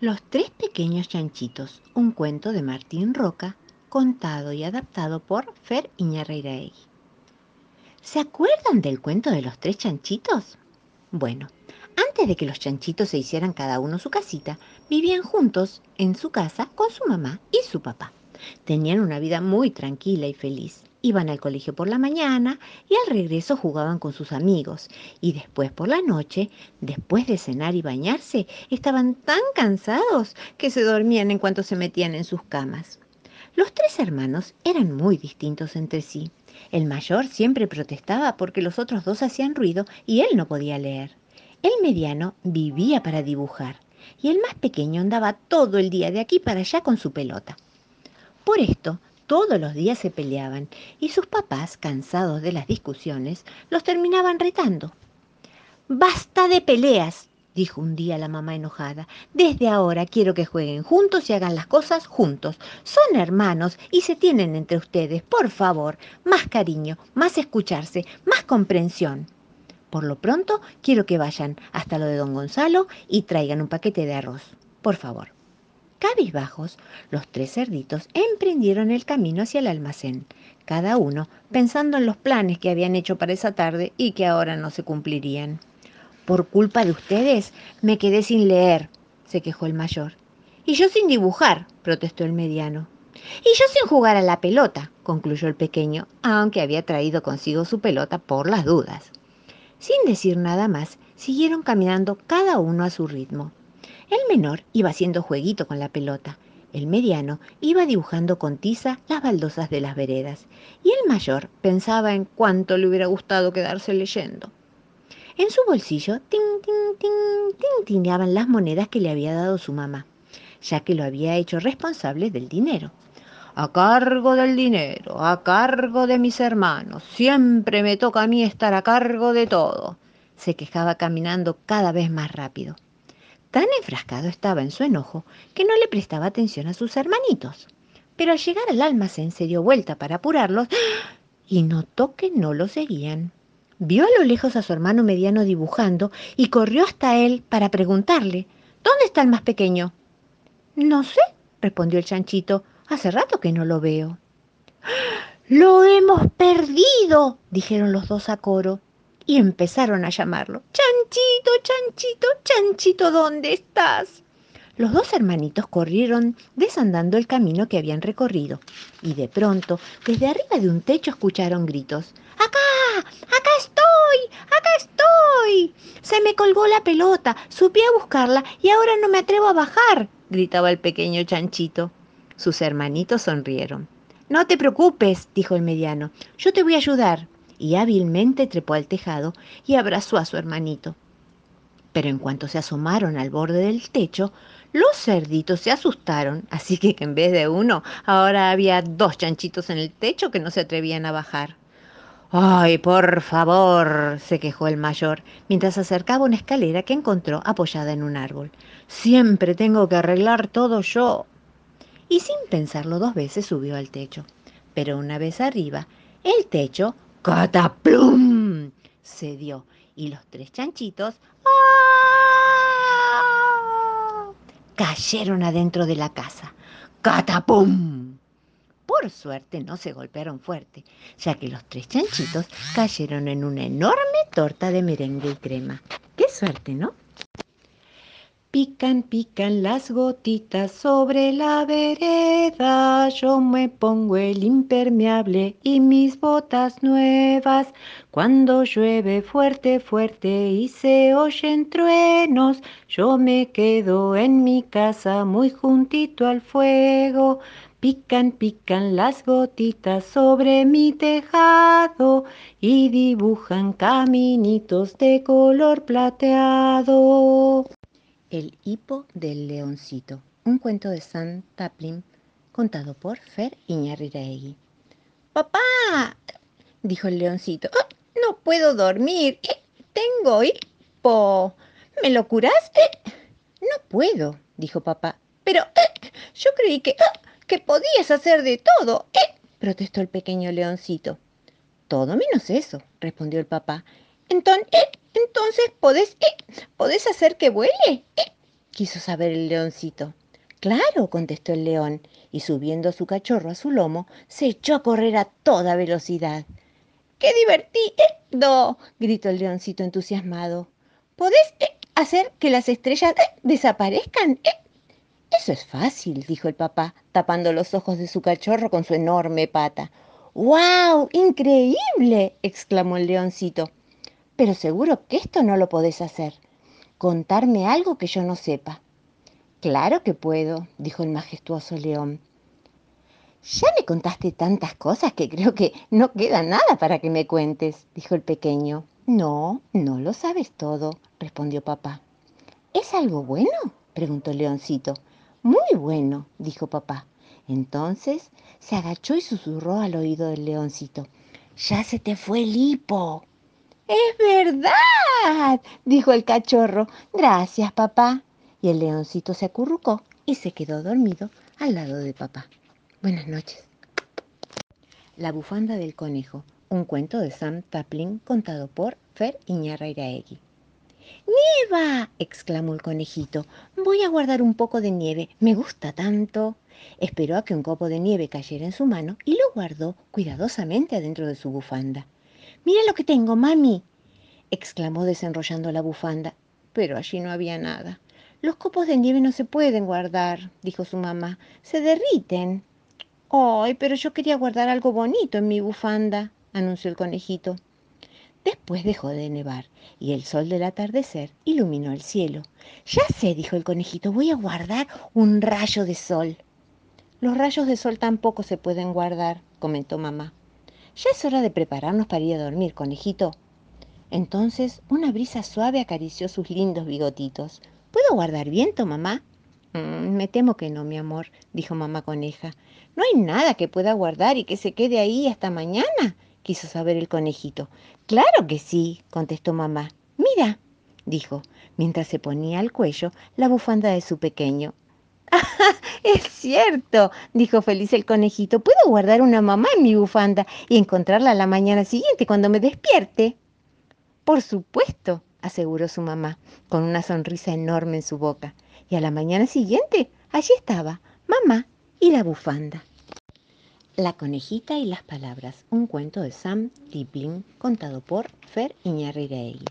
Los tres pequeños chanchitos, un cuento de Martín Roca, contado y adaptado por Fer Iñarreiraegui. ¿Se acuerdan del cuento de los tres chanchitos? Bueno, antes de que los chanchitos se hicieran cada uno su casita, vivían juntos en su casa con su mamá y su papá. Tenían una vida muy tranquila y feliz. Iban al colegio por la mañana y al regreso jugaban con sus amigos. Y después por la noche, después de cenar y bañarse, estaban tan cansados que se dormían en cuanto se metían en sus camas. Los tres hermanos eran muy distintos entre sí. El mayor siempre protestaba porque los otros dos hacían ruido y él no podía leer. El mediano vivía para dibujar y el más pequeño andaba todo el día de aquí para allá con su pelota. Por esto, todos los días se peleaban y sus papás, cansados de las discusiones, los terminaban retando. Basta de peleas, dijo un día la mamá enojada. Desde ahora quiero que jueguen juntos y hagan las cosas juntos. Son hermanos y se tienen entre ustedes. Por favor, más cariño, más escucharse, más comprensión. Por lo pronto, quiero que vayan hasta lo de don Gonzalo y traigan un paquete de arroz. Por favor. Cabizbajos, los tres cerditos emprendieron el camino hacia el almacén, cada uno pensando en los planes que habían hecho para esa tarde y que ahora no se cumplirían. Por culpa de ustedes me quedé sin leer, se quejó el mayor. Y yo sin dibujar, protestó el mediano. Y yo sin jugar a la pelota, concluyó el pequeño, aunque había traído consigo su pelota por las dudas. Sin decir nada más, siguieron caminando cada uno a su ritmo. El menor iba haciendo jueguito con la pelota. El mediano iba dibujando con tiza las baldosas de las veredas. Y el mayor pensaba en cuánto le hubiera gustado quedarse leyendo. En su bolsillo, tin, tin, tin, tintineaban las monedas que le había dado su mamá, ya que lo había hecho responsable del dinero. A cargo del dinero, a cargo de mis hermanos, siempre me toca a mí estar a cargo de todo, se quejaba caminando cada vez más rápido. Tan enfrascado estaba en su enojo que no le prestaba atención a sus hermanitos. Pero al llegar al almacén se dio vuelta para apurarlos y notó que no lo seguían. Vio a lo lejos a su hermano mediano dibujando y corrió hasta él para preguntarle, ¿Dónde está el más pequeño? No sé, respondió el chanchito, hace rato que no lo veo. Lo hemos perdido, dijeron los dos a coro y empezaron a llamarlo. Chanchito, chanchito, chanchito, ¿dónde estás? Los dos hermanitos corrieron desandando el camino que habían recorrido y de pronto, desde arriba de un techo escucharon gritos. ¡Acá! ¡Acá estoy! ¡Acá estoy! Se me colgó la pelota, subí a buscarla y ahora no me atrevo a bajar, gritaba el pequeño chanchito. Sus hermanitos sonrieron. No te preocupes, dijo el mediano, yo te voy a ayudar y hábilmente trepó al tejado y abrazó a su hermanito. Pero en cuanto se asomaron al borde del techo, los cerditos se asustaron, así que en vez de uno, ahora había dos chanchitos en el techo que no se atrevían a bajar. ¡Ay, por favor! se quejó el mayor, mientras acercaba una escalera que encontró apoyada en un árbol. Siempre tengo que arreglar todo yo. Y sin pensarlo dos veces subió al techo. Pero una vez arriba, el techo ¡Cataplum! se dio y los tres chanchitos ¡ah! cayeron adentro de la casa. ¡Catapum! Por suerte no se golpearon fuerte, ya que los tres chanchitos cayeron en una enorme torta de merengue y crema. ¡Qué suerte, ¿no? Pican, pican las gotitas sobre la vereda. Yo me pongo el impermeable y mis botas nuevas. Cuando llueve fuerte, fuerte y se oyen truenos, yo me quedo en mi casa muy juntito al fuego. Pican, pican las gotitas sobre mi tejado y dibujan caminitos de color plateado. El hipo del leoncito, un cuento de San Taplin contado por Fer Iñarriraegui. ¡Papá! dijo el leoncito. Ah, no puedo dormir. Eh, tengo hipo. ¿Me lo curas? Eh, no puedo, dijo papá. Pero eh, yo creí que, ah, que podías hacer de todo, protestó el pequeño leoncito. Todo menos eso, respondió el papá. Entonces, entonces, ¿podés, eh, ¿podés hacer que vuele? Eh, quiso saber el leoncito. Claro, contestó el león, y subiendo su cachorro a su lomo, se echó a correr a toda velocidad. ¡Qué divertido! gritó el leoncito entusiasmado. ¿Podés eh, hacer que las estrellas eh, desaparezcan? Eh, eso es fácil, dijo el papá, tapando los ojos de su cachorro con su enorme pata. ¡Wow! ¡Increíble! exclamó el leoncito. Pero seguro que esto no lo podés hacer. Contarme algo que yo no sepa. Claro que puedo, dijo el majestuoso león. Ya me contaste tantas cosas que creo que no queda nada para que me cuentes, dijo el pequeño. No, no lo sabes todo, respondió papá. ¿Es algo bueno? preguntó leoncito. Muy bueno, dijo papá. Entonces se agachó y susurró al oído del leoncito. Ya se te fue el hipo. Es verdad, dijo el cachorro. Gracias, papá. Y el leoncito se acurrucó y se quedó dormido al lado de papá. Buenas noches. La bufanda del conejo, un cuento de Sam Taplin contado por Fer Iñarrairaegui. ¡Nieva! exclamó el conejito. Voy a guardar un poco de nieve. Me gusta tanto. Esperó a que un copo de nieve cayera en su mano y lo guardó cuidadosamente adentro de su bufanda. Mira lo que tengo, mami. exclamó desenrollando la bufanda. Pero allí no había nada. Los copos de nieve no se pueden guardar, dijo su mamá. Se derriten. ¡Ay, pero yo quería guardar algo bonito en mi bufanda! anunció el conejito. Después dejó de nevar y el sol del atardecer iluminó el cielo. Ya sé, dijo el conejito, voy a guardar un rayo de sol. Los rayos de sol tampoco se pueden guardar, comentó mamá. Ya es hora de prepararnos para ir a dormir, conejito. Entonces una brisa suave acarició sus lindos bigotitos. ¿Puedo guardar viento, mamá? Mm, me temo que no, mi amor, dijo mamá coneja. No hay nada que pueda guardar y que se quede ahí hasta mañana, quiso saber el conejito. Claro que sí, contestó mamá. Mira, dijo, mientras se ponía al cuello la bufanda de su pequeño. ¡Ah, es cierto! dijo feliz el conejito. Puedo guardar una mamá en mi bufanda y encontrarla la mañana siguiente cuando me despierte. Por supuesto, aseguró su mamá, con una sonrisa enorme en su boca. Y a la mañana siguiente, allí estaba, mamá y la bufanda. La conejita y las palabras, un cuento de Sam Tipling contado por Fer Iñarriregui.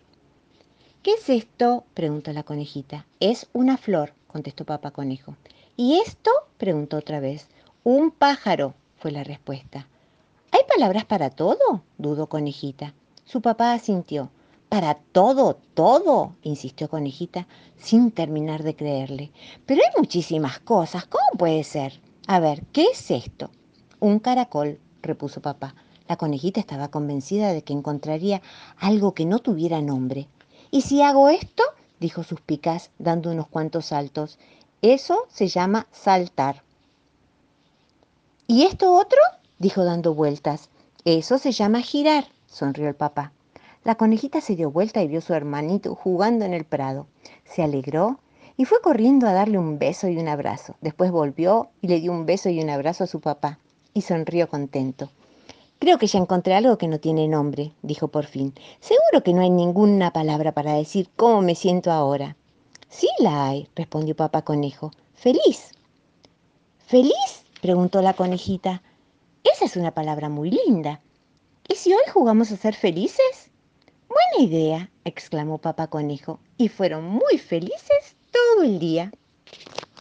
¿Qué es esto? preguntó la conejita. Es una flor, contestó papá conejo. ¿Y esto? preguntó otra vez. Un pájaro, fue la respuesta. ¿Hay palabras para todo? dudó conejita. Su papá asintió. Para todo, todo, insistió conejita, sin terminar de creerle. Pero hay muchísimas cosas. ¿Cómo puede ser? A ver, ¿qué es esto? Un caracol, repuso papá. La conejita estaba convencida de que encontraría algo que no tuviera nombre. ¿Y si hago esto? Dijo Suspicaz, dando unos cuantos saltos. Eso se llama saltar. ¿Y esto otro? dijo dando vueltas. Eso se llama girar, sonrió el papá. La conejita se dio vuelta y vio a su hermanito jugando en el prado. Se alegró y fue corriendo a darle un beso y un abrazo. Después volvió y le dio un beso y un abrazo a su papá y sonrió contento. Creo que ya encontré algo que no tiene nombre, dijo por fin. Seguro que no hay ninguna palabra para decir cómo me siento ahora. Sí la hay, respondió papá conejo. Feliz. ¿Feliz? preguntó la conejita. Esa es una palabra muy linda. ¿Y si hoy jugamos a ser felices? Buena idea, exclamó papá conejo, y fueron muy felices todo el día.